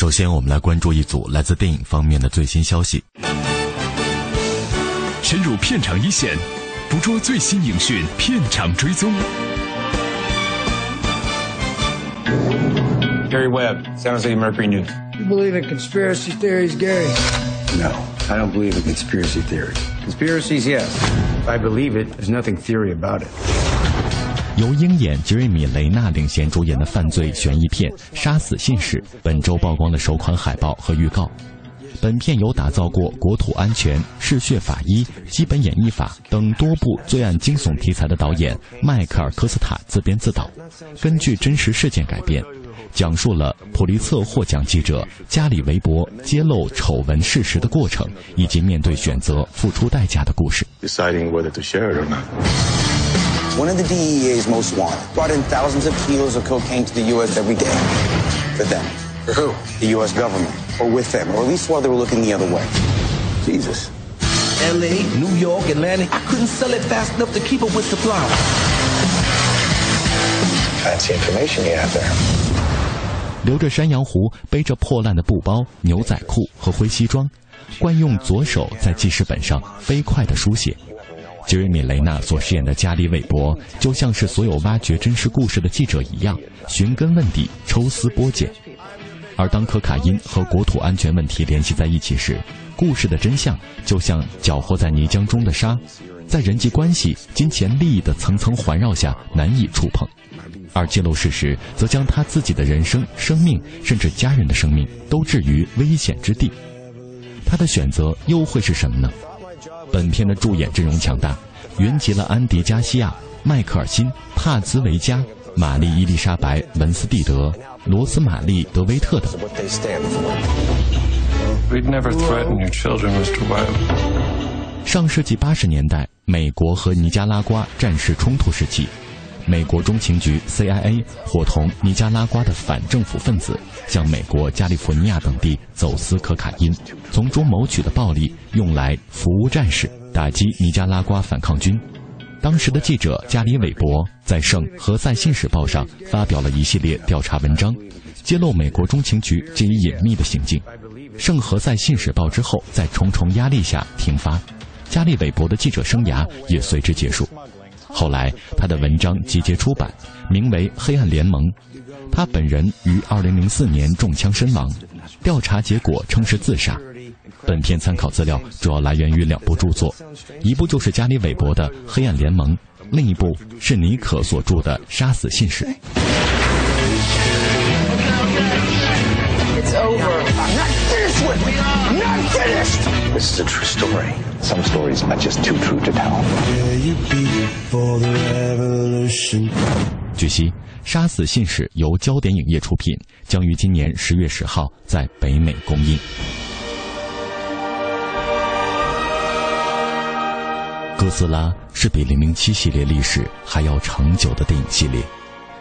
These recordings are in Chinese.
首先，我们来关注一组来自电影方面的最新消息。深入片场一线，捕捉最新影讯，片场追踪。Gary Webb, San Jose Mercury News. You believe in conspiracy theories, Gary? No, I don't believe in conspiracy theories. Conspiracies, yes. If I believe it, there's nothing theory about it. 由鹰眼杰瑞米·雷纳领衔主演的犯罪悬疑片《杀死信使》本周曝光了首款海报和预告。本片由打造过《国土安全》《嗜血法医》《基本演绎法》等多部罪案惊悚题材的导演迈克尔·科斯塔自编自导，根据真实事件改编，讲述了普利策获奖记者加里·韦伯揭露丑闻事实的过程，以及面对选择付出代价的故事。deciding whether to share it or not. One of the DEA's most wanted brought in thousands of kilos of cocaine to the U.S. every day. For them. For who? The U.S. government. Or with them. Or at least while they were looking the other way. Jesus. LA, New York, Atlanta. I couldn't sell it fast enough to keep up with supply. Fancy information you have there. 留着山羊胡，背着破烂的布包、牛仔裤和灰西装，惯用左手在记事本上飞快地书写。 杰瑞米·雷纳所饰演的加里·韦伯，就像是所有挖掘真实故事的记者一样，寻根问底、抽丝剥茧。而当可卡因和国土安全问题联系在一起时，故事的真相就像搅和在泥浆中的沙，在人际关系、金钱、利益的层层环绕下难以触碰。而揭露事实，则将他自己的人生、生命，甚至家人的生命，都置于危险之地。他的选择又会是什么呢？本片的助演阵容强大，云集了安迪·加西亚、迈克尔·辛、帕兹维加、玛丽·伊丽莎白·文斯蒂德、罗斯玛丽·德威特等。上世纪八十年代，美国和尼加拉瓜战事冲突时期，美国中情局 CIA 伙同尼加拉瓜的反政府分子，向美国加利福尼亚等地走私可卡因，从中谋取的暴利用来服务战士，打击尼加拉瓜反抗军。当时的记者加里·韦伯在《圣何塞信使报》上发表了一系列调查文章，揭露美国中情局这一隐秘的行径。《圣何塞信使报》之后，在重重压力下停发，加里·韦伯的记者生涯也随之结束。后来，他的文章集结出版，名为《黑暗联盟》。他本人于2004年中枪身亡，调查结果称是自杀。本片参考资料主要来源于两部著作，一部就是加里·韦伯的《黑暗联盟》，另一部是尼可所著的《杀死信使》。It's over. Not finished with me. Not finished. This is a true story. Some stories are just too true to tell. 据悉，《杀死信使》由焦点影业出品，将于今年十月十号在北美公映。哥斯拉是比《零零七》系列历史还要长久的电影系列，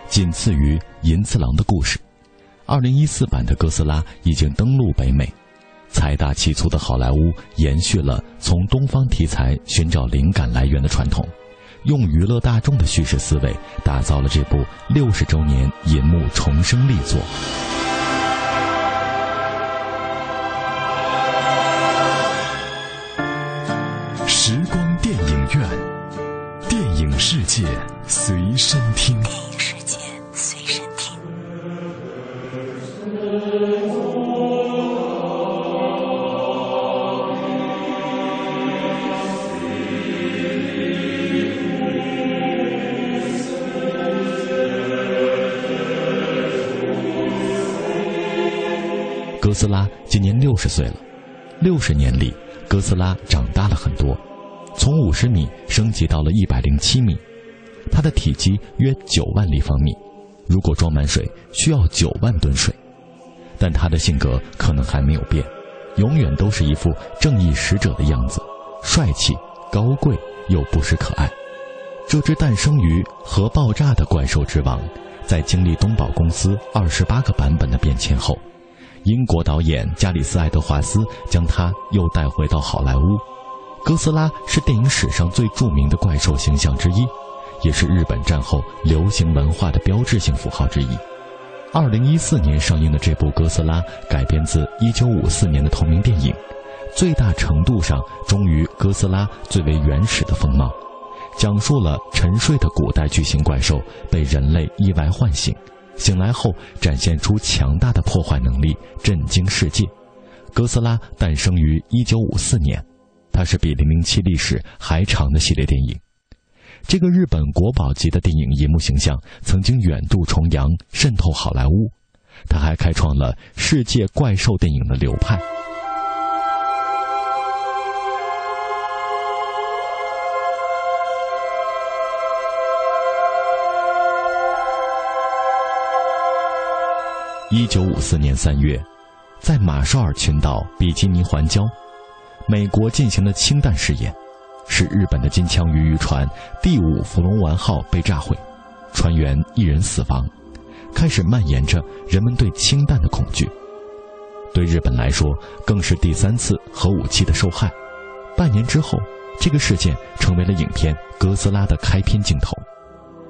仅次于《银次郎的故事》。二零一四版的哥斯拉已经登陆北美，财大气粗的好莱坞延续了从东方题材寻找灵感来源的传统，用娱乐大众的叙事思维，打造了这部六十周年银幕重生力作。时光电影院，电影世界随身听。十岁了，六十年里，哥斯拉长大了很多，从五十米升级到了一百零七米，它的体积约九万立方米，如果装满水，需要九万吨水。但他的性格可能还没有变，永远都是一副正义使者的样子，帅气、高贵又不失可爱。这只诞生于核爆炸的怪兽之王，在经历东宝公司二十八个版本的变迁后，英国导演加里斯·爱德华斯将他又带回到好莱坞。哥斯拉是电影史上最著名的怪兽形象之一，也是日本战后流行文化的标志性符号之一。二零一四年上映的这部《哥斯拉》改编自一九五四年的同名电影，最大程度上忠于哥斯拉最为原始的风貌。讲述了沉睡的古代巨型怪兽被人类意外唤醒，醒来后展现出强大的破坏能力，震惊世界。哥斯拉诞生于1954年，它是比《零零七》历史还长的系列电影。这个日本国宝级的电影银幕形象曾经远渡重洋，渗透好莱坞。它还开创了世界怪兽电影的流派。一九五四年三月，在马绍尔群岛比基尼环礁，美国进行了氢弹试验，使日本的金枪鱼渔船“第五福龙丸号”被炸毁，船员一人死亡，开始蔓延着人们对氢弹的恐惧。对日本来说，更是第三次核武器的受害。半年之后，这个事件成为了影片《哥斯拉》的开篇镜头。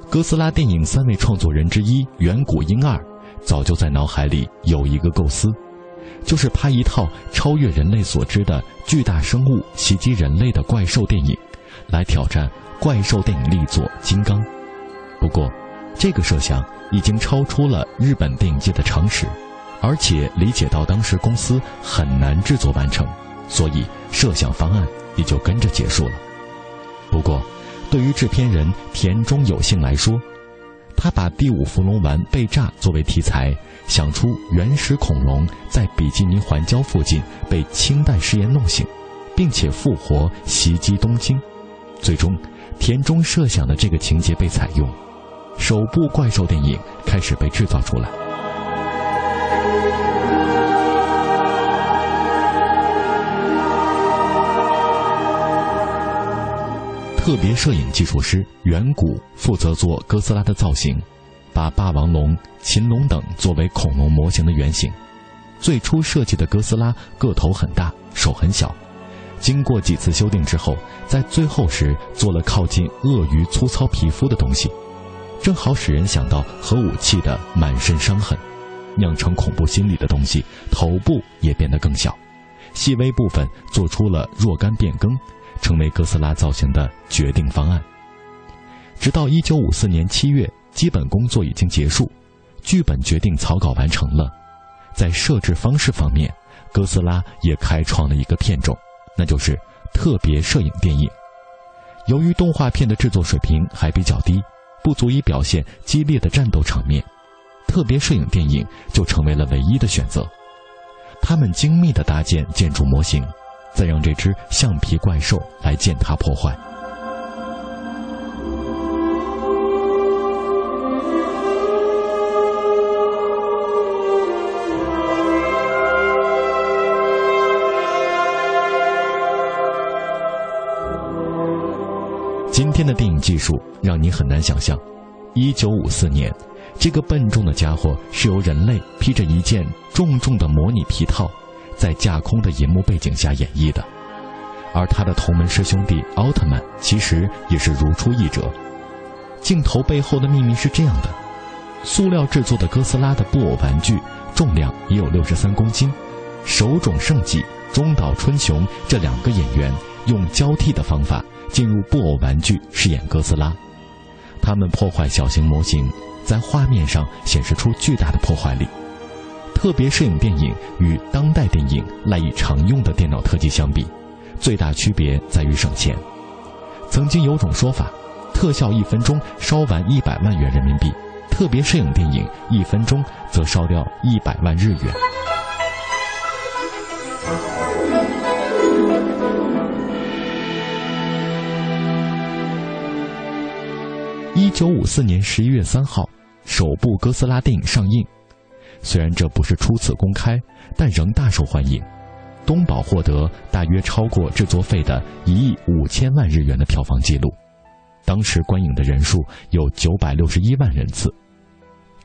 哥斯拉电影三位创作人之一远古婴二。早就在脑海里有一个构思，就是拍一套超越人类所知的巨大生物袭击人类的怪兽电影，来挑战怪兽电影力作《金刚》。不过，这个设想已经超出了日本电影界的常识，而且理解到当时公司很难制作完成，所以设想方案也就跟着结束了。不过，对于制片人田中有幸来说，他把第五伏龙丸被炸作为题材，想出原始恐龙在比基尼环礁附近被氢弹试验弄醒，并且复活袭击东京。最终，田中设想的这个情节被采用，首部怪兽电影开始被制造出来。特别摄影技术师远古负责做哥斯拉的造型，把霸王龙、禽龙等作为恐龙模型的原型。最初设计的哥斯拉个头很大，手很小。经过几次修订之后，在最后时做了靠近鳄鱼粗糙皮肤的东西，正好使人想到核武器的满身伤痕。酿成恐怖心理的东西，头部也变得更小，细微部分做出了若干变更。成为哥斯拉造型的决定方案。直到一九五四年七月，基本工作已经结束，剧本决定草稿完成了。在设置方式方面，哥斯拉也开创了一个片种，那就是特别摄影电影。由于动画片的制作水平还比较低，不足以表现激烈的战斗场面，特别摄影电影就成为了唯一的选择。他们精密地搭建建筑模型。再让这只橡皮怪兽来践踏破坏。今天的电影技术让你很难想象，一九五四年，这个笨重的家伙是由人类披着一件重重的模拟皮套。在架空的银幕背景下演绎的，而他的同门师兄弟奥特曼其实也是如出一辙。镜头背后的秘密是这样的：塑料制作的哥斯拉的布偶玩具重量也有六十三公斤。手冢圣纪、中岛春雄这两个演员用交替的方法进入布偶玩具饰演哥斯拉，他们破坏小型模型，在画面上显示出巨大的破坏力。特别摄影电影与当代电影赖以常用的电脑特技相比，最大区别在于省钱。曾经有种说法，特效一分钟烧完一百万元人民币，特别摄影电影一分钟则烧掉一百万日元。一九五四年十一月三号，首部哥斯拉电影上映。虽然这不是初次公开，但仍大受欢迎。东宝获得大约超过制作费的一亿五千万日元的票房纪录，当时观影的人数有九百六十一万人次。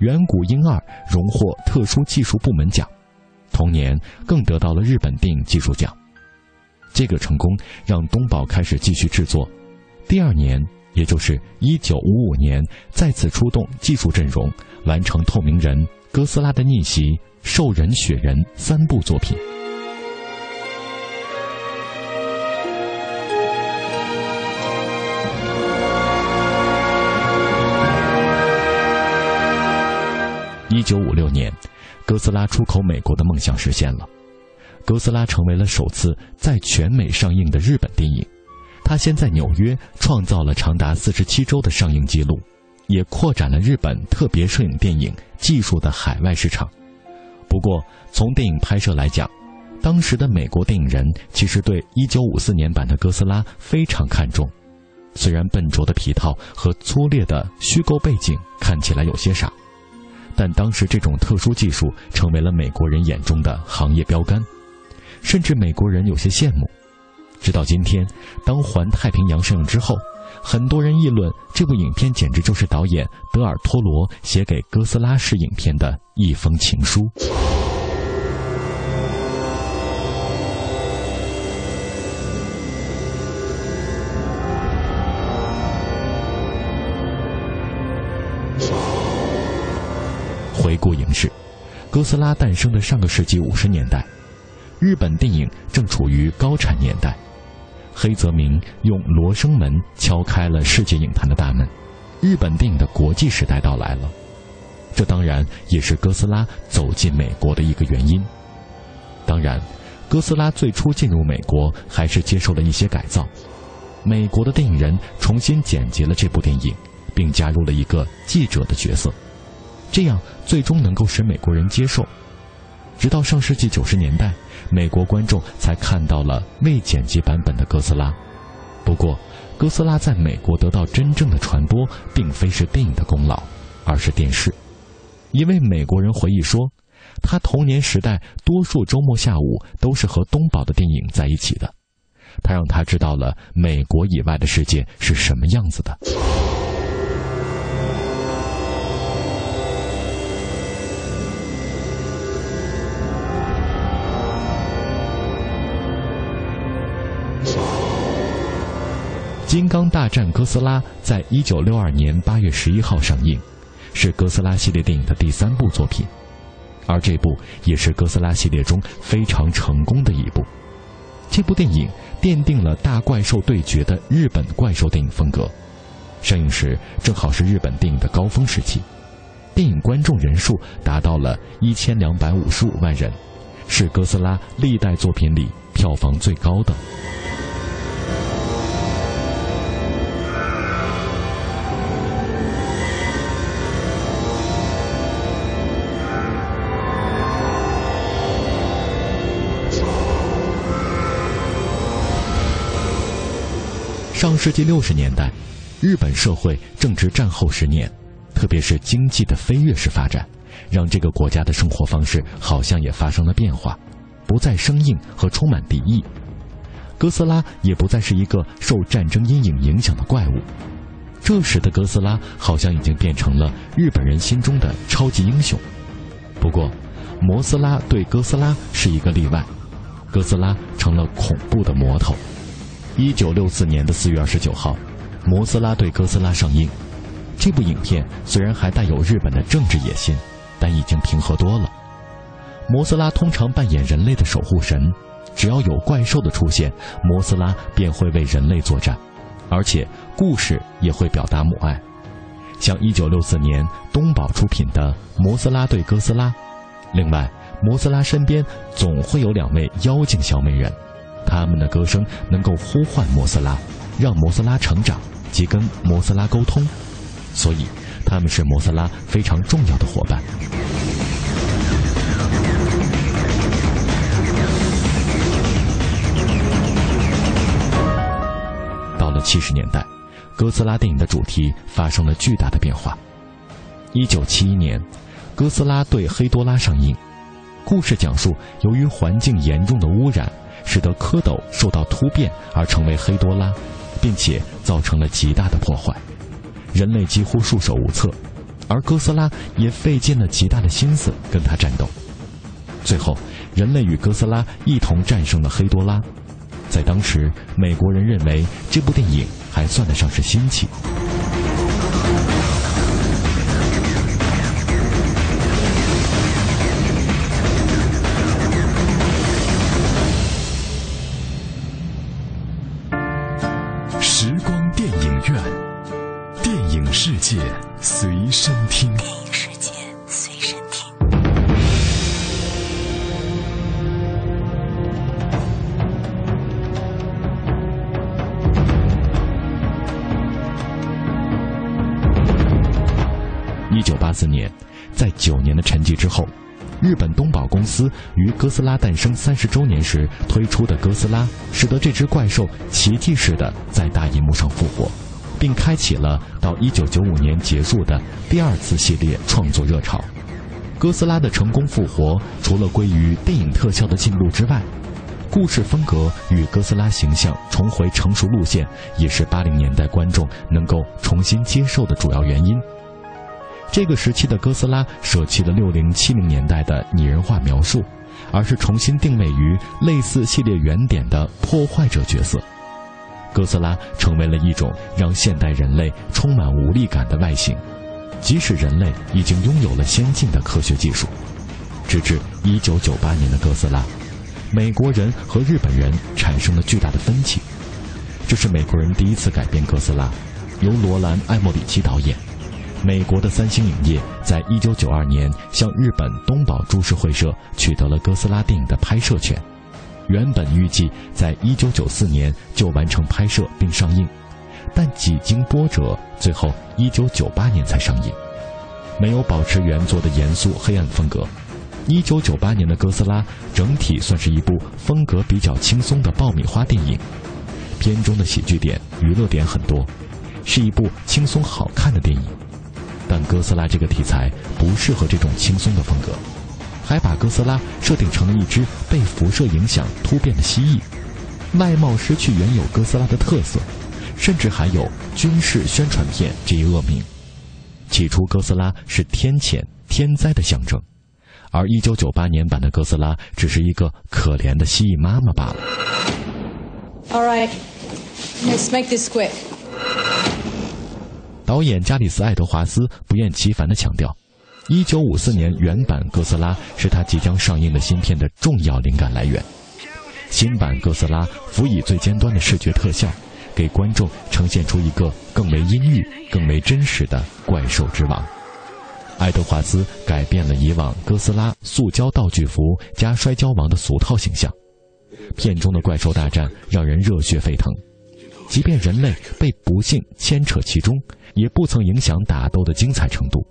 远古婴二荣获特殊技术部门奖，同年更得到了日本电影技术奖。这个成功让东宝开始继续制作，第二年，也就是一九五五年，再次出动技术阵容，完成《透明人》《哥斯拉的逆袭》《兽人雪人》三部作品。一九五六年，哥斯拉出口美国的梦想实现了。哥斯拉成为了首次在全美上映的日本电影，它先在纽约创造了长达四十七周的上映记录，也扩展了日本特别摄影电影技术的海外市场。不过，从电影拍摄来讲，当时的美国电影人其实对一九五四年版的哥斯拉非常看重，虽然笨拙的皮套和粗劣的虚构背景看起来有些傻。但当时这种特殊技术成为了美国人眼中的行业标杆，甚至美国人有些羡慕。直到今天，当《环太平洋》上映之后，很多人议论这部影片简直就是导演德尔托罗写给哥斯拉式影片的一封情书。回顾影史，哥斯拉诞生的上个世纪五十年代，日本电影正处于高产年代。黑泽明用《罗生门》敲开了世界影坛的大门，日本电影的国际时代到来了。这当然也是哥斯拉走进美国的一个原因。当然，哥斯拉最初进入美国还是接受了一些改造。美国的电影人重新剪辑了这部电影，并加入了一个记者的角色。这样最终能够使美国人接受，直到上世纪九十年代，美国观众才看到了未剪辑版本的哥斯拉。不过，哥斯拉在美国得到真正的传播，并非是电影的功劳，而是电视。一位美国人回忆说，他童年时代多数周末下午都是和东宝的电影在一起的，他让他知道了美国以外的世界是什么样子的。《金刚大战哥斯拉》在一九六二年八月十一号上映，是哥斯拉系列电影的第三部作品，而这部也是哥斯拉系列中非常成功的一部。这部电影奠定了大怪兽对决的日本怪兽电影风格。上映时正好是日本电影的高峰时期，电影观众人数达到了一千两百五十五万人，是哥斯拉历代作品里票房最高的。上世纪六十年代，日本社会正值战后十年，特别是经济的飞跃式发展，让这个国家的生活方式好像也发生了变化，不再生硬和充满敌意。哥斯拉也不再是一个受战争阴影影响的怪物。这时的哥斯拉好像已经变成了日本人心中的超级英雄。不过，摩斯拉对哥斯拉是一个例外，哥斯拉成了恐怖的魔头。一九六四年的四月二十九号，《摩斯拉对哥斯拉》上映。这部影片虽然还带有日本的政治野心，但已经平和多了。摩斯拉通常扮演人类的守护神，只要有怪兽的出现，摩斯拉便会为人类作战，而且故事也会表达母爱。像一九六四年东宝出品的《摩斯拉对哥斯拉》，另外，摩斯拉身边总会有两位妖精小美人。他们的歌声能够呼唤摩斯拉，让摩斯拉成长及跟摩斯拉沟通，所以他们是摩斯拉非常重要的伙伴。到了七十年代，哥斯拉电影的主题发生了巨大的变化。一九七一年，哥斯拉对黑多拉》上映。故事讲述，由于环境严重的污染，使得蝌蚪受到突变而成为黑多拉，并且造成了极大的破坏，人类几乎束手无策，而哥斯拉也费尽了极大的心思跟他战斗。最后，人类与哥斯拉一同战胜了黑多拉。在当时，美国人认为这部电影还算得上是新奇。哥斯拉诞生三十周年时推出的哥斯拉，使得这只怪兽奇迹似的在大银幕上复活，并开启了到一九九五年结束的第二次系列创作热潮。哥斯拉的成功复活，除了归于电影特效的进步之外，故事风格与哥斯拉形象重回成熟路线，也是八零年代观众能够重新接受的主要原因。这个时期的哥斯拉舍弃了六零七零年代的拟人化描述，而是重新定位于类似系列原点的破坏者角色。哥斯拉成为了一种让现代人类充满无力感的外形，即使人类已经拥有了先进的科学技术。直至一九九八年的哥斯拉，美国人和日本人产生了巨大的分歧。这是美国人第一次改编哥斯拉，由罗兰·艾莫里奇导演。美国的三星影业在一九九二年向日本东宝株式会社取得了哥斯拉电影的拍摄权，原本预计在一九九四年就完成拍摄并上映，但几经波折，最后一九九八年才上映。没有保持原作的严肃黑暗风格，一九九八年的哥斯拉整体算是一部风格比较轻松的爆米花电影，片中的喜剧点、娱乐点很多，是一部轻松好看的电影。但哥斯拉这个题材不适合这种轻松的风格，还把哥斯拉设定成了一只被辐射影响突变的蜥蜴，外貌失去原有哥斯拉的特色，甚至还有军事宣传片这一恶名。起初，哥斯拉是天谴、天灾的象征，而1998年版的哥斯拉只是一个可怜的蜥蜴妈妈罢了。All right, let's make this quick. 导演加里斯·爱德华斯不厌其烦地强调，1954年原版《哥斯拉》是他即将上映的新片的重要灵感来源。新版《哥斯拉》辅以最尖端的视觉特效，给观众呈现出一个更为阴郁、更为真实的怪兽之王。爱德华兹改变了以往哥斯拉塑胶道具服加摔跤王的俗套形象，片中的怪兽大战让人热血沸腾。即便人类被不幸牵扯其中，也不曾影响打斗的精彩程度。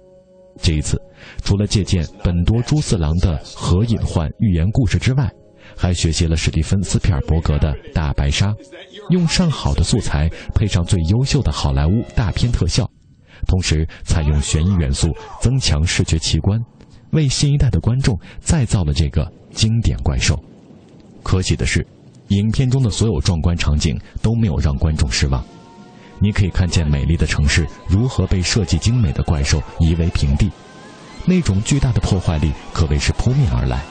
这一次，除了借鉴本多猪四郎的核隐患寓言故事之外，还学习了史蒂芬斯皮尔伯格的大白鲨，用上好的素材配上最优秀的好莱坞大片特效，同时采用悬疑元素增强视觉奇观，为新一代的观众再造了这个经典怪兽。可喜的是。影片中的所有壮观场景都没有让观众失望，你可以看见美丽的城市如何被设计精美的怪兽夷为平地，那种巨大的破坏力可谓是扑面而来。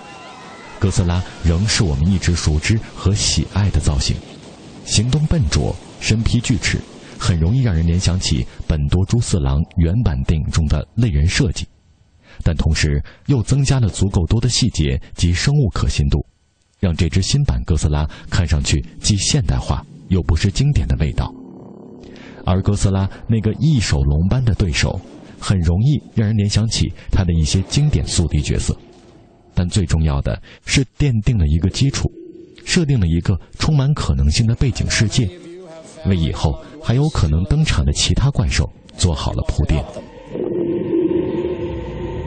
哥斯拉仍是我们一直熟知和喜爱的造型，行动笨拙，身披巨齿，很容易让人联想起本多猪四郎原版电影中的类人设计，但同时又增加了足够多的细节及生物可信度。让这只新版哥斯拉看上去既现代化又不失经典的味道，而哥斯拉那个翼手龙般的对手，很容易让人联想起他的一些经典宿敌角色。但最重要的是奠定了一个基础，设定了一个充满可能性的背景世界，为以后还有可能登场的其他怪兽做好了铺垫。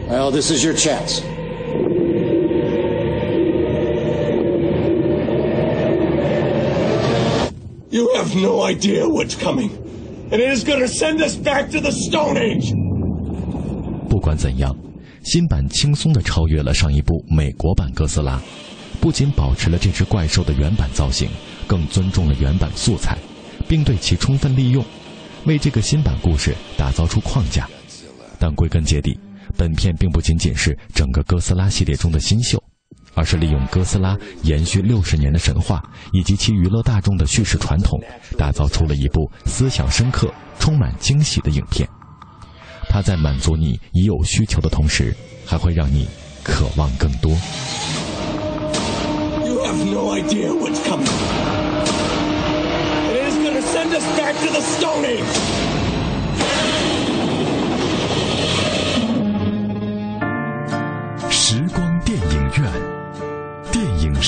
Well, this is your chance. You have no idea what's coming, and it is going to send us back to the Stone Age. 不管怎样，新版轻松地超越了上一部美国版哥斯拉，不仅保持了这只怪兽的原版造型，更尊重了原版素材，并对其充分利用，为这个新版故事打造出框架。但归根结底，本片并不仅仅是整个哥斯拉系列中的新秀。而是利用哥斯拉延续六十年的神话以及其娱乐大众的叙事传统，打造出了一部思想深刻、充满惊喜的影片。它在满足你已有需求的同时，还会让你渴望更多。You have no idea what's coming. It is gonna send us back to the Stone Age.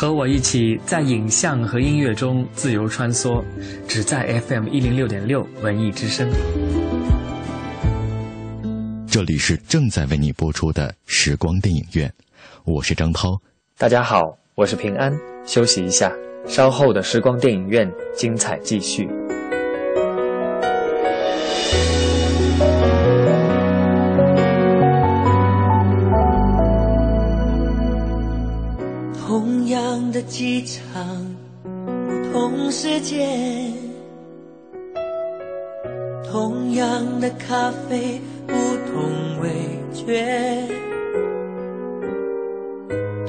和我一起在影像和音乐中自由穿梭，只在 FM 一零六点六文艺之声。这里是正在为你播出的时光电影院，我是张涛。大家好，我是平安。休息一下，稍后的时光电影院精彩继续。的机场，不同时间，同样的咖啡，不同味觉，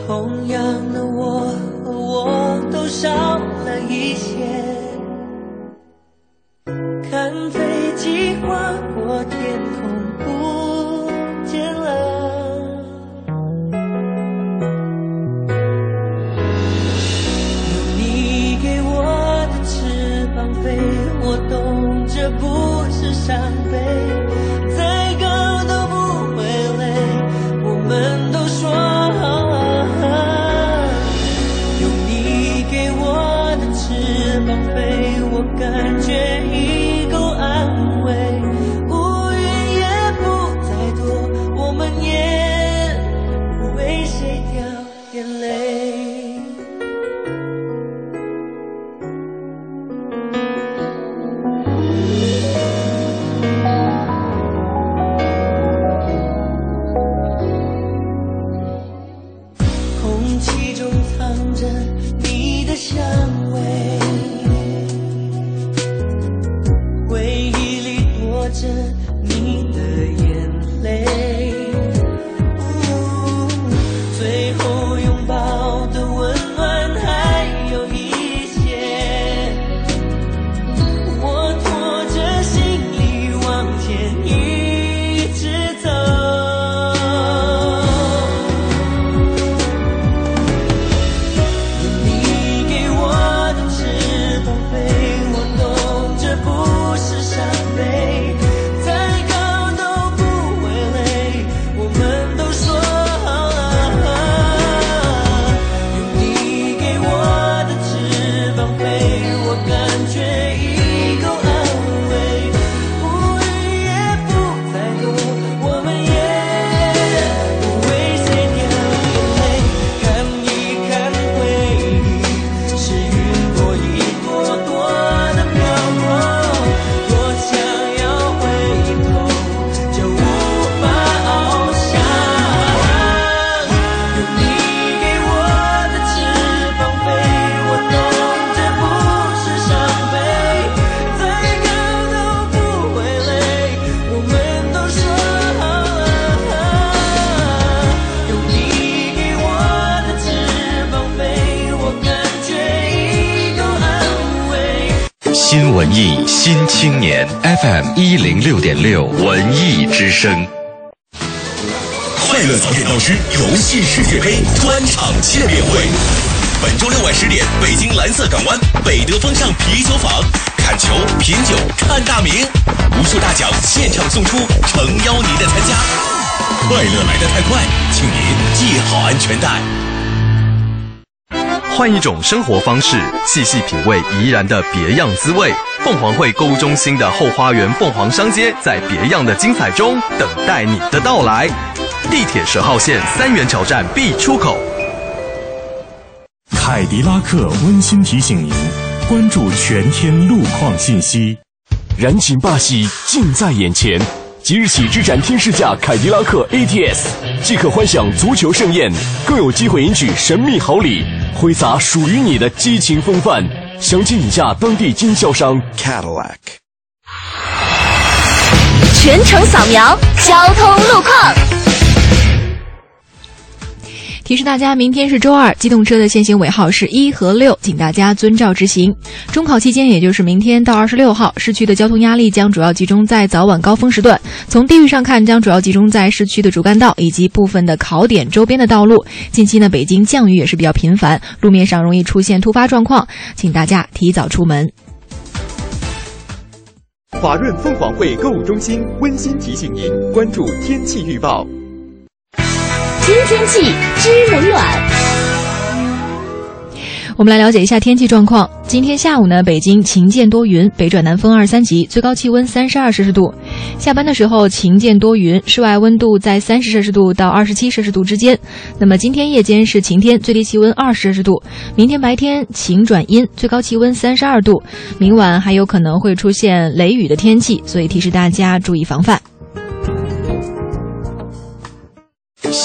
同样的我和我都少了一些，一零六点六文艺之声。快乐早点到师游戏世界杯专场见面会，本周六晚十点，北京蓝色港湾北德风尚啤酒坊，看球、品酒、看大名，无数大奖现场送出，诚邀您的参加。快乐来得太快，请您系好安全带。换一种生活方式，细细品味怡然的别样滋味。凤凰汇购物中心的后花园凤凰商街，在别样的精彩中等待你的到来。地铁十号线三元桥站 B 出口。凯迪拉克温馨提醒您：关注全天路况信息。燃情霸气近在眼前，即日起至展厅试驾凯迪拉克 ATS，即可欢享足球盛宴，更有机会赢取神秘好礼，挥洒属于你的激情风范。详情以下当地经销商 Cadillac。全程扫描交通路况。提示大家，明天是周二，机动车的限行尾号是一和六，请大家遵照执行。中考期间，也就是明天到二十六号，市区的交通压力将主要集中在早晚高峰时段。从地域上看，将主要集中在市区的主干道以及部分的考点周边的道路。近期呢，北京降雨也是比较频繁，路面上容易出现突发状况，请大家提早出门。华润凤凰汇购物中心温馨提醒您关注天气预报。新天气知冷暖。我们来了解一下天气状况。今天下午呢，北京晴间多云，北转南风二三级，最高气温三十二摄氏度。下班的时候晴间多云，室外温度在三十摄氏度到二十七摄氏度之间。那么今天夜间是晴天，最低气温二十摄氏度。明天白天晴转阴，最高气温三十二度。明晚还有可能会出现雷雨的天气，所以提示大家注意防范。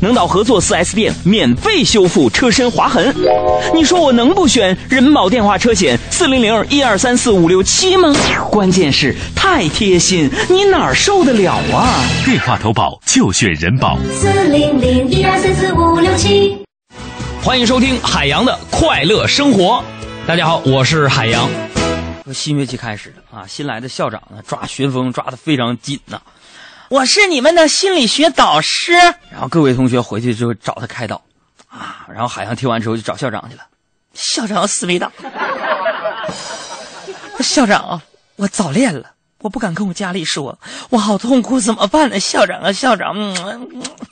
能到合作 4S 店免费修复车身划痕，你说我能不选人保电话车险四零零一二三四五六七吗？关键是太贴心，你哪儿受得了啊？电话投保就选人保四零零一二三四五六七。欢迎收听海洋的快乐生活。大家好，我是海洋。新学期开始了啊，新来的校长呢抓学风抓的非常紧呐。我是你们的心理学导师，然后各位同学回去之后找他开导，啊，然后海洋听完之后就找校长去了。校长思维导，校长，我早恋了，我不敢跟我家里说，我好痛苦，怎么办呢？校长啊，校长，嗯，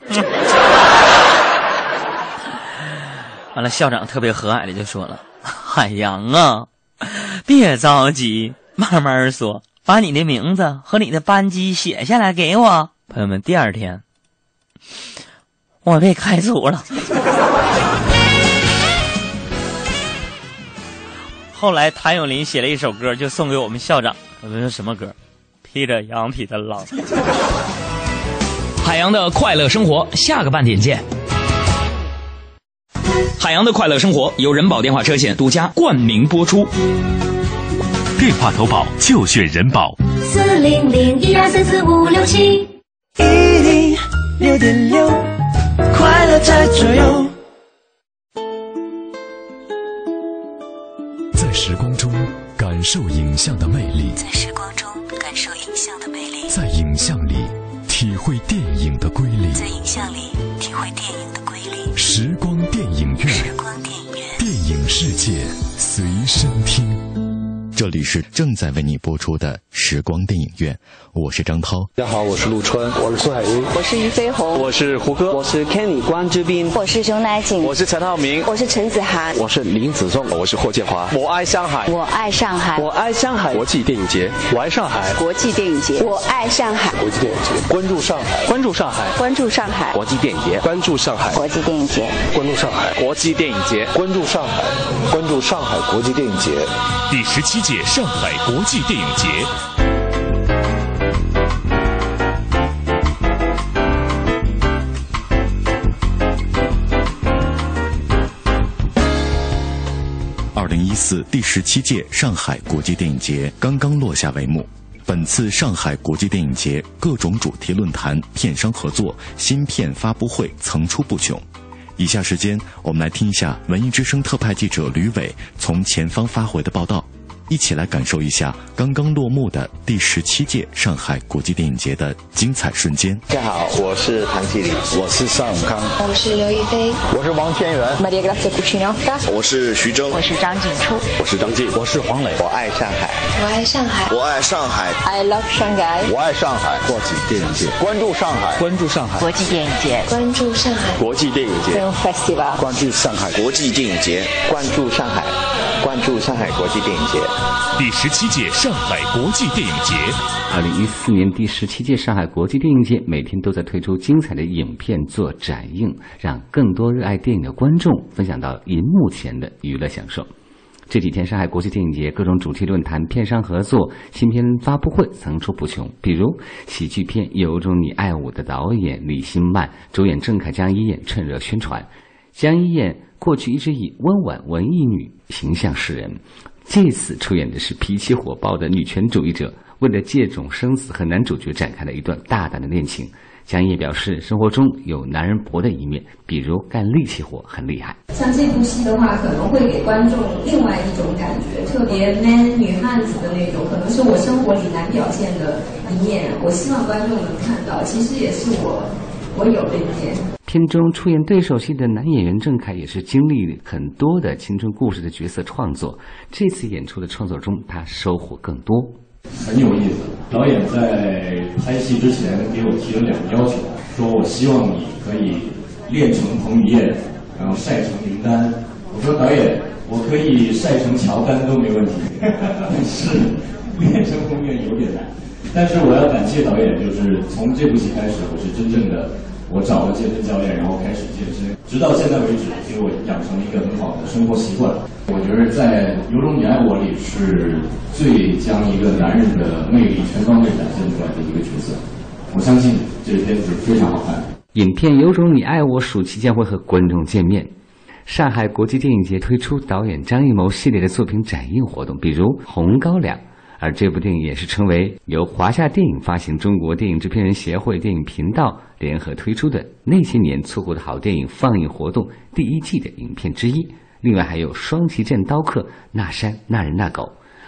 完了，校长特别和蔼的就说了：“海洋啊，别着急，慢慢说。”把你的名字和你的班级写下来给我，朋友们。第二天，我被开除了。后来谭咏麟写了一首歌，就送给我们校长。我们说什么歌？披着羊皮的狼。海洋的快乐生活，下个半点见。海洋的快乐生活由人保电话车险独家冠名播出。电话投保就选人保，四零零一二三四五六七，一零六点六，快乐在左右。在时光中感受影像的魅力，在时光中感受影像的魅力，在影像里体会电影的瑰丽，在影像里体会电影的瑰丽。时光电影院，时光电影院，电影世界随身听。这里是正在为你播出的时光电影院，我是张涛。大家好，我是陆川，我是苏海英，我是俞飞鸿，我是胡歌，我是 Kenny 关之斌，我是熊乃瑾，我是陈浩民，我是陈子涵，我是林子颂，我是霍建华。我爱上海，我爱上海，我爱上海。国际电影节，我爱上海。国际电影节，我爱上海。国际电影节，关注上海，关注上海，关注上海。国际电影节，关注上海。国际电影节，关注上海。国际电影节，关注上海，关注上海。国际电影节。第十七届上海国际电影节。二零一四第十七届上海国际电影节刚刚落下帷幕。本次上海国际电影节各种主题论坛片商合作新片发布会层出不穷。以下时间我们来听一下文艺之声特派记者吕伟从前方发回的报道。一起来感受一下刚刚落幕的第十七届上海国际电影节的精彩瞬间。大家好，我是唐继礼，我是尚永康，我是刘亦菲，我是王天元，Maria Grazia Cucinotta，我是徐峥，我是张景初，我是张晋，我是黄磊，我爱上海，我爱上海，我爱上海，I love Shanghai，我爱上海，国际电影节，关注上海，关注上海，国际电影节，关注上海，国际电影节。Festival，关注上海，国际电影节，关注上海，关注上海国际电影节，第十。七届上海国际电影节，二零一四年第十七届上海国际电影节每天都在推出精彩的影片做展映，让更多热爱电影的观众分享到银幕前的娱乐享受。这几天，上海国际电影节各种主题论坛、片商合作、新片发布会层出不穷。比如喜剧片《有种你爱我》的导演李新曼、主演郑恺、江一燕趁热宣传。江一燕过去一直以温婉文艺女形象示人。这次出演的是脾气火爆的女权主义者，为了借种生子和男主角展开了一段大胆的恋情。江烨表示，生活中有男人薄的一面，比如干力气活很厉害。像这部戏的话，可能会给观众另外一种感觉，特别 man 女汉子的那种，可能是我生活里难表现的一面。我希望观众能看到，其实也是我我有这一面。片中出演对手戏的男演员郑恺也是经历很多的青春故事的角色创作。这次演出的创作中，他收获更多。很有意思。导演在拍戏之前给我提了两个要求，说我希望你可以练成彭于晏，然后晒成林丹。我说导演，我可以晒成乔丹都没问题。是练成彭于晏有点难，但是我要感谢导演，就是从这部戏开始，我是真正的。我找了健身教练，然后开始健身，直到现在为止，给我养成了一个很好的生活习惯。我觉得在《有种你爱我》里是最将一个男人的魅力全方位展现出来的一个角色。我相信这个片子非常好看。影片《有种你爱我》暑期将会和观众见面。上海国际电影节推出导演张艺谋系列的作品展映活动，比如《红高粱》。而这部电影也是成为由华夏电影发行、中国电影制片人协会电影频道联合推出的那些年错过的好电影放映活动第一季的影片之一。另外还有《双旗镇刀客》《那山那人那狗》。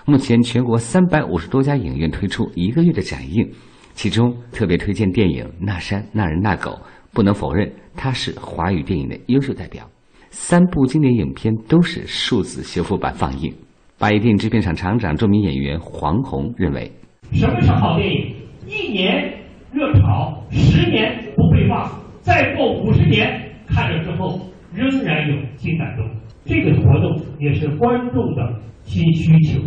目前全国三百五十多家影院推出一个月的展映，其中特别推荐电影《那山那人那狗》。不能否认，它是华语电影的优秀代表。三部经典影片都是数字修复版放映。八一电影制片厂厂长、著名演员黄宏认为：“什么是好电影？一年热炒，十年不被忘，再过五十年看了之后仍然有新感动。这个活动也是观众的新需求，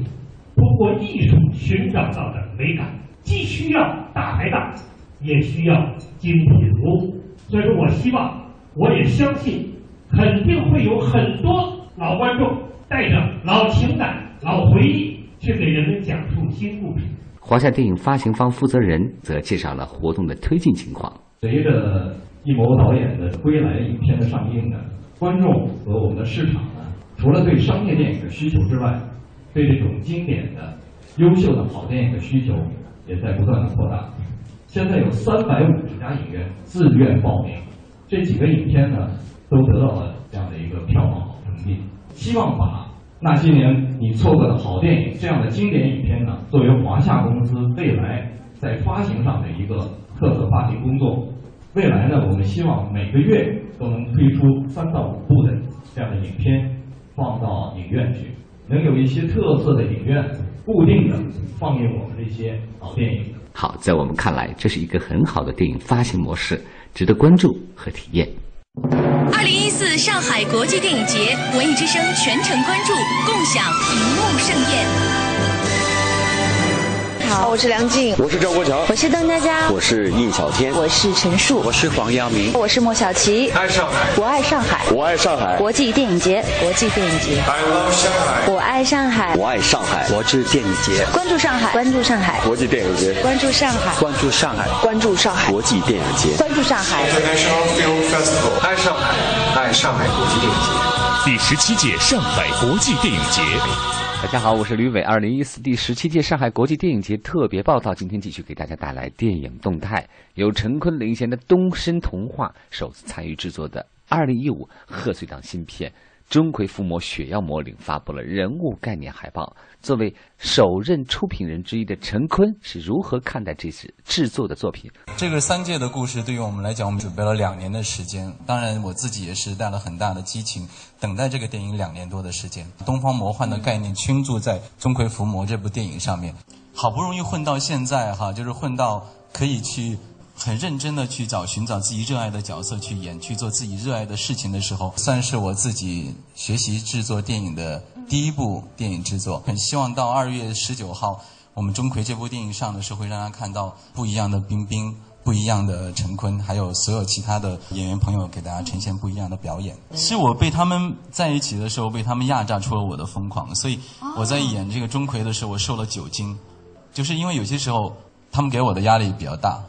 通过艺术寻找到的美感，既需要大排档，也需要精品服务。所以说我希望，我也相信，肯定会有很多老观众。”带着老情感、老回忆去给人们讲述新故事。华夏电影发行方负责人则介绍了活动的推进情况。随着易谋导演的《归来》影片的上映呢，观众和我们的市场呢，除了对商业电影的需求之外，对这种经典的、优秀的好电影的需求也在不断的扩大。现在有三百五十家影院自愿报名，这几个影片呢，都得到了这样的一个票房好成绩。希望把那些年你错过的好电影这样的经典影片呢，作为华夏公司未来在发行上的一个特色发行工作。未来呢，我们希望每个月都能推出三到五部的这样的影片放到影院去，能有一些特色的影院固定的放映我们这些好电影。好，在我们看来，这是一个很好的电影发行模式，值得关注和体验。二零一四上海国际电影节，文艺之声全程关注，共享荧幕盛宴。好，我是梁静，我是赵国强，我是邓家佳，我是印小天，我是陈数，我是黄耀明，我是莫小琪。爱上海，我爱上海，我爱上海。国际电影节，国际电影节，I love 上海，我爱上海，我爱上海。国际电影节，关注上海，关注上海，国际电影节，关注上海，关注上海，关注上海，国际电影节，关注上海。International Film Festival，爱上海，爱上海国际电影节。第十七届上海国际电影节。大家好，我是吕伟。二零一四第十七届上海国际电影节特别报道，今天继续给大家带来电影动态。由陈坤领衔的东升童话首次参与制作的二零一五贺岁档新片。钟馗伏魔血妖魔灵发布了人物概念海报。作为首任出品人之一的陈坤是如何看待这次制作的作品？这个三界的故事对于我们来讲，我们准备了两年的时间。当然，我自己也是带了很大的激情，等待这个电影两年多的时间。东方魔幻的概念倾注在钟馗伏魔这部电影上面，好不容易混到现在哈，就是混到可以去。很认真的去找寻找自己热爱的角色去演，去做自己热爱的事情的时候，算是我自己学习制作电影的第一部电影制作。很希望到二月十九号，我们钟馗这部电影上的时候，会让他看到不一样的冰冰，不一样的陈坤，还有所有其他的演员朋友给大家呈现不一样的表演。是我被他们在一起的时候，被他们压榨出了我的疯狂。所以我在演这个钟馗的时候，我瘦了九斤，就是因为有些时候他们给我的压力比较大。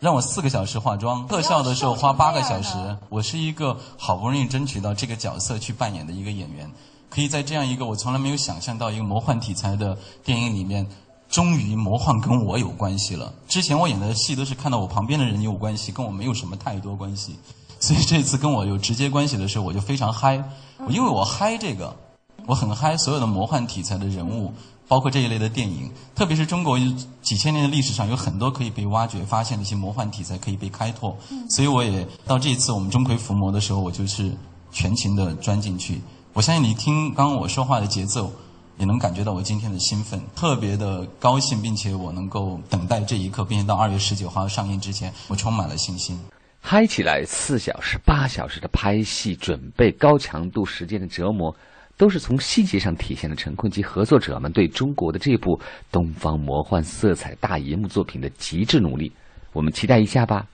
让我四个小时化妆，特效的时候花八个小时。我是一个好不容易争取到这个角色去扮演的一个演员，可以在这样一个我从来没有想象到一个魔幻题材的电影里面，终于魔幻跟我有关系了。之前我演的戏都是看到我旁边的人有关系，跟我没有什么太多关系。所以这次跟我有直接关系的时候，我就非常嗨。因为我嗨这个，我很嗨所有的魔幻题材的人物。包括这一类的电影，特别是中国几千年的历史上有很多可以被挖掘、发现的一些魔幻题材可以被开拓，所以我也到这一次我们钟馗伏魔的时候，我就是全情的钻进去。我相信你听刚刚我说话的节奏，也能感觉到我今天的兴奋，特别的高兴，并且我能够等待这一刻，并且到二月十九号上映之前，我充满了信心。嗨起来，四小时、八小时的拍戏准备，高强度时间的折磨。都是从细节上体现了陈坤及合作者们对中国的这部东方魔幻色彩大银幕作品的极致努力。我们期待一下吧。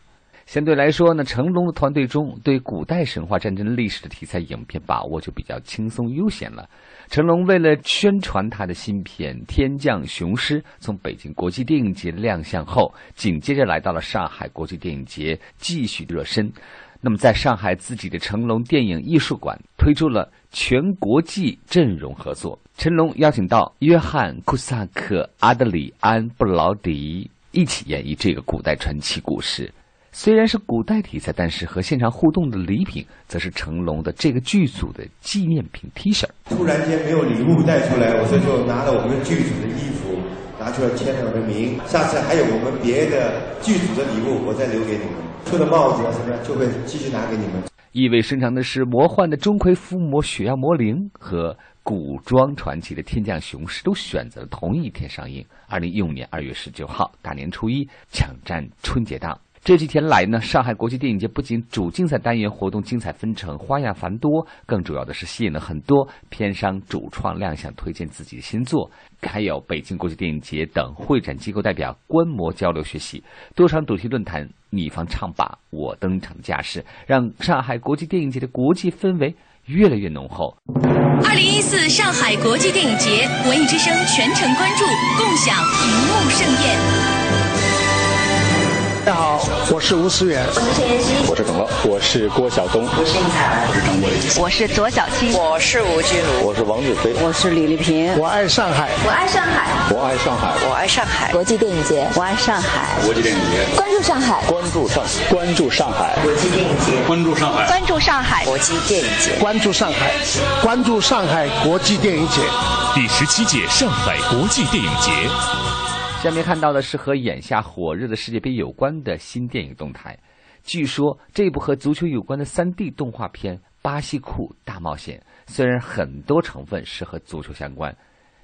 相对来说呢，成龙的团队中对古代神话战争历史的题材影片把握就比较轻松悠闲了。成龙为了宣传他的新片《天降雄狮》，从北京国际电影节亮相后，紧接着来到了上海国际电影节继续热身。那么，在上海自己的成龙电影艺术馆推出了全国际阵容合作，成龙邀请到约翰·库萨克、阿德里安·布劳迪一起演绎这个古代传奇故事。虽然是古代题材，但是和现场互动的礼品，则是成龙的这个剧组的纪念品 T 恤。突然间没有礼物带出来，我这就拿了我们剧组的衣服，拿出来签了我的名。下次还有我们别的剧组的礼物，我再留给你们。出的帽子啊什么，就会继续拿给你们。意味深长的是，魔幻的钟馗伏魔雪妖魔灵和古装传奇的天降雄狮都选择了同一天上映，二零一五年二月十九号，大年初一抢占春节档。这几天来呢，上海国际电影节不仅主竞赛单元活动精彩纷呈、花样繁多，更主要的是吸引了很多片商主创亮相推荐自己的新作，还有北京国际电影节等会展机构代表观摩交流学习。多场主题论坛，你方唱罢我登场的架势，让上海国际电影节的国际氛围越来越浓厚。二零一四上海国际电影节，文艺之声全程关注，共享荧幕盛宴。大家好，我是吴思远，我是陈妍希，我是耿乐，我是郭晓东，我是应采，我是张国立，我是左小青，我是吴君如，我是王志飞，我是李丽萍，我爱上海，我爱上海，我爱上海，我爱上海。国际电影节，我爱上海。国际电影节，关注上海，关注上，关注上海。国际电影节，关注上海，关注上海。国际电影节，关注上海，关注上海国际电影节。第十七届上海国际电影节。下面看到的是和眼下火热的世界杯有关的新电影动态。据说这部和足球有关的 3D 动画片《巴西库大冒险》，虽然很多成分是和足球相关，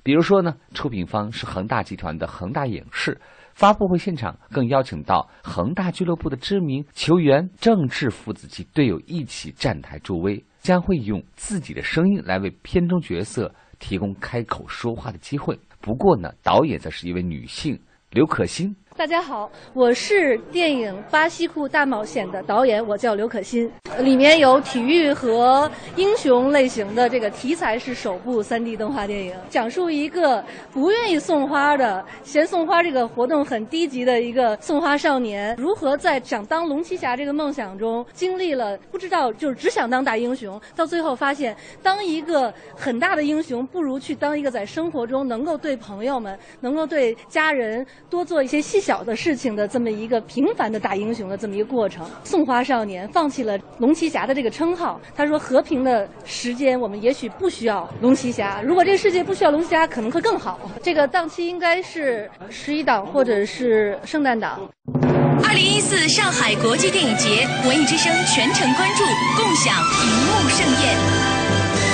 比如说呢，出品方是恒大集团的恒大影视，发布会现场更邀请到恒大俱乐部的知名球员郑智父子及队友一起站台助威，将会用自己的声音来为片中角色提供开口说话的机会。不过呢，导演则是一位女性刘可欣，大家好，我是电影《巴西库大冒险》的导演，我叫刘可欣。里面有体育和英雄类型的这个题材是首部 3D 动画电影，讲述一个不愿意送花的、嫌送花这个活动很低级的一个送花少年，如何在想当龙骑侠这个梦想中经历了不知道就是只想当大英雄，到最后发现当一个很大的英雄，不如去当一个在生活中能够对朋友们、能够对家人多做一些细小。小的事情的这么一个平凡的大英雄的这么一个过程，送花少年放弃了龙骑侠的这个称号。他说：“和平的时间，我们也许不需要龙骑侠。如果这个世界不需要龙骑侠，可能会更好。”这个档期应该是十一档或者是圣诞档。二零一四上海国际电影节，文艺之声全程关注，共享荧幕盛宴。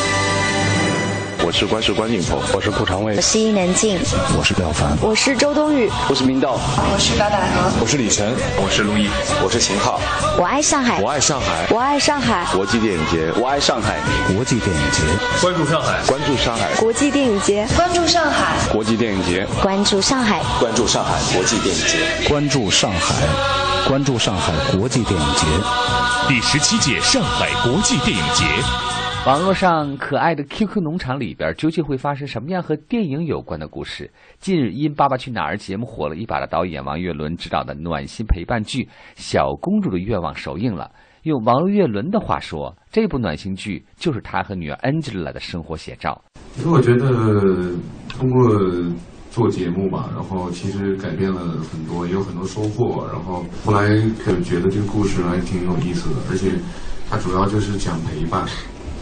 我是关世关锦鹏，我是顾长卫，我是伊能静，我是廖凡，我是周冬雨，我是明道，我是高大河，我是李晨，我是陆毅，我是秦昊。我爱上海，我爱上海，我爱上海。国际电影节，我爱上海。国际电影节，关注上海，关注上海。国际电影节，关注上海。国际电影节，关注上海，关注上海。国际电影节，关注上海，关注上海国际电影节。第十七届上海国际电影节。网络上可爱的 QQ 农场里边究竟会发生什么样和电影有关的故事？近日因《爸爸去哪儿》节目火了一把的导演王岳伦执导的暖心陪伴剧《小公主的愿望》首映了。用王岳伦的话说，这部暖心剧就是他和女儿 Angela 的生活写照。其实我觉得通过做节目吧，然后其实改变了很多，也有很多收获。然后后来可觉得这个故事还挺有意思的，而且它主要就是讲陪伴。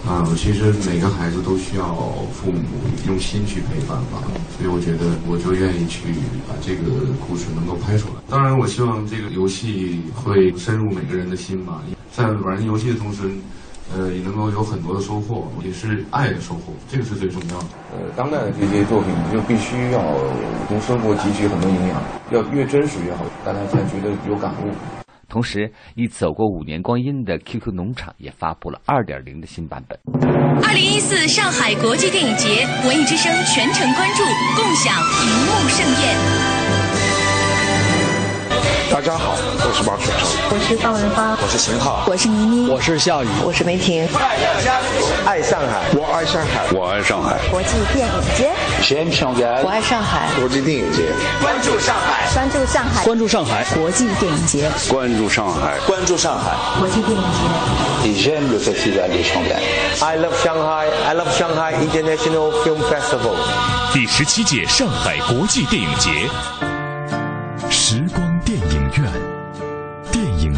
啊，其实每个孩子都需要父母用心去陪伴吧，所以我觉得我就愿意去把这个故事能够拍出来。当然，我希望这个游戏会深入每个人的心吧，在玩游戏的同时，呃，也能够有很多的收获，也是爱的收获，这个是最重要的。呃，当代的这些作品就必须要从生活汲取很多营养，要越真实越好，大家才觉得有感悟。同时，已走过五年光阴的 QQ 农场也发布了2.0的新版本。二零一四上海国际电影节，文艺之声全程关注，共享荧幕盛宴。大家好，我是马雪成，我是方文芳，我是秦昊，我是倪妮，我是夏雨，我是梅婷。爱上海，我爱上海，我爱上海。国际电影节，全上海，我爱上海。国际电影节，关注上海，关注上海，关注上海。国际电影节，关注上海，关注上海。国际电影节。J'aime le festival de Shanghai. I love Shanghai. I love Shanghai International Film Festival. 第十七届上海国际电影节，时光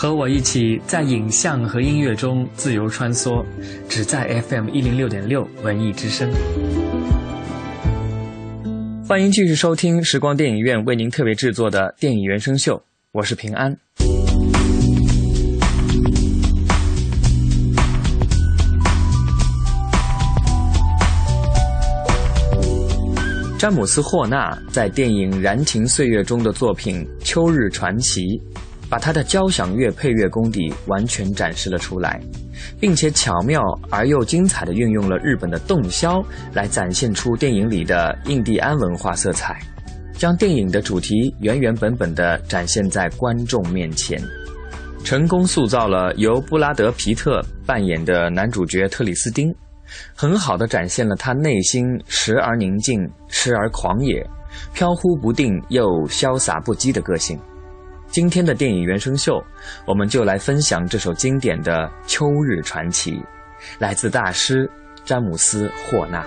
和我一起在影像和音乐中自由穿梭，只在 FM 一零六点六文艺之声。欢迎继续收听时光电影院为您特别制作的电影原声秀，我是平安。詹姆斯·霍纳在电影《燃情岁月》中的作品《秋日传奇》，把他的交响乐配乐功底完全展示了出来，并且巧妙而又精彩地运用了日本的洞箫来展现出电影里的印第安文化色彩，将电影的主题原原本本地展现在观众面前，成功塑造了由布拉德·皮特扮演的男主角特里斯汀。很好的展现了他内心时而宁静，时而狂野，飘忽不定又潇洒不羁的个性。今天的电影原声秀，我们就来分享这首经典的《秋日传奇》，来自大师詹姆斯·霍纳。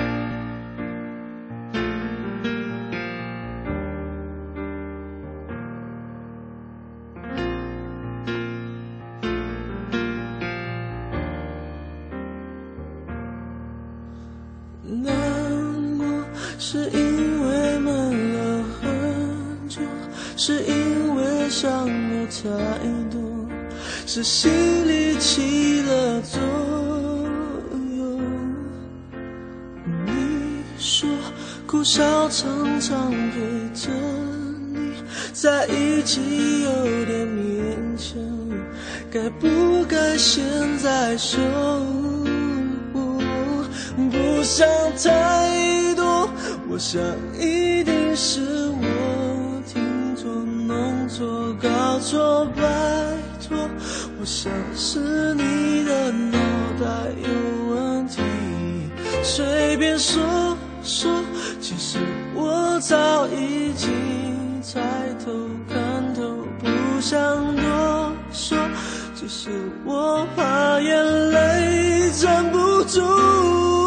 不想太多，我想一定是我听错、弄错、搞错，拜托，我想是你的脑袋有问题。随便说说，其实我早已经猜透、看透，不想多说，只是我怕眼泪站不住。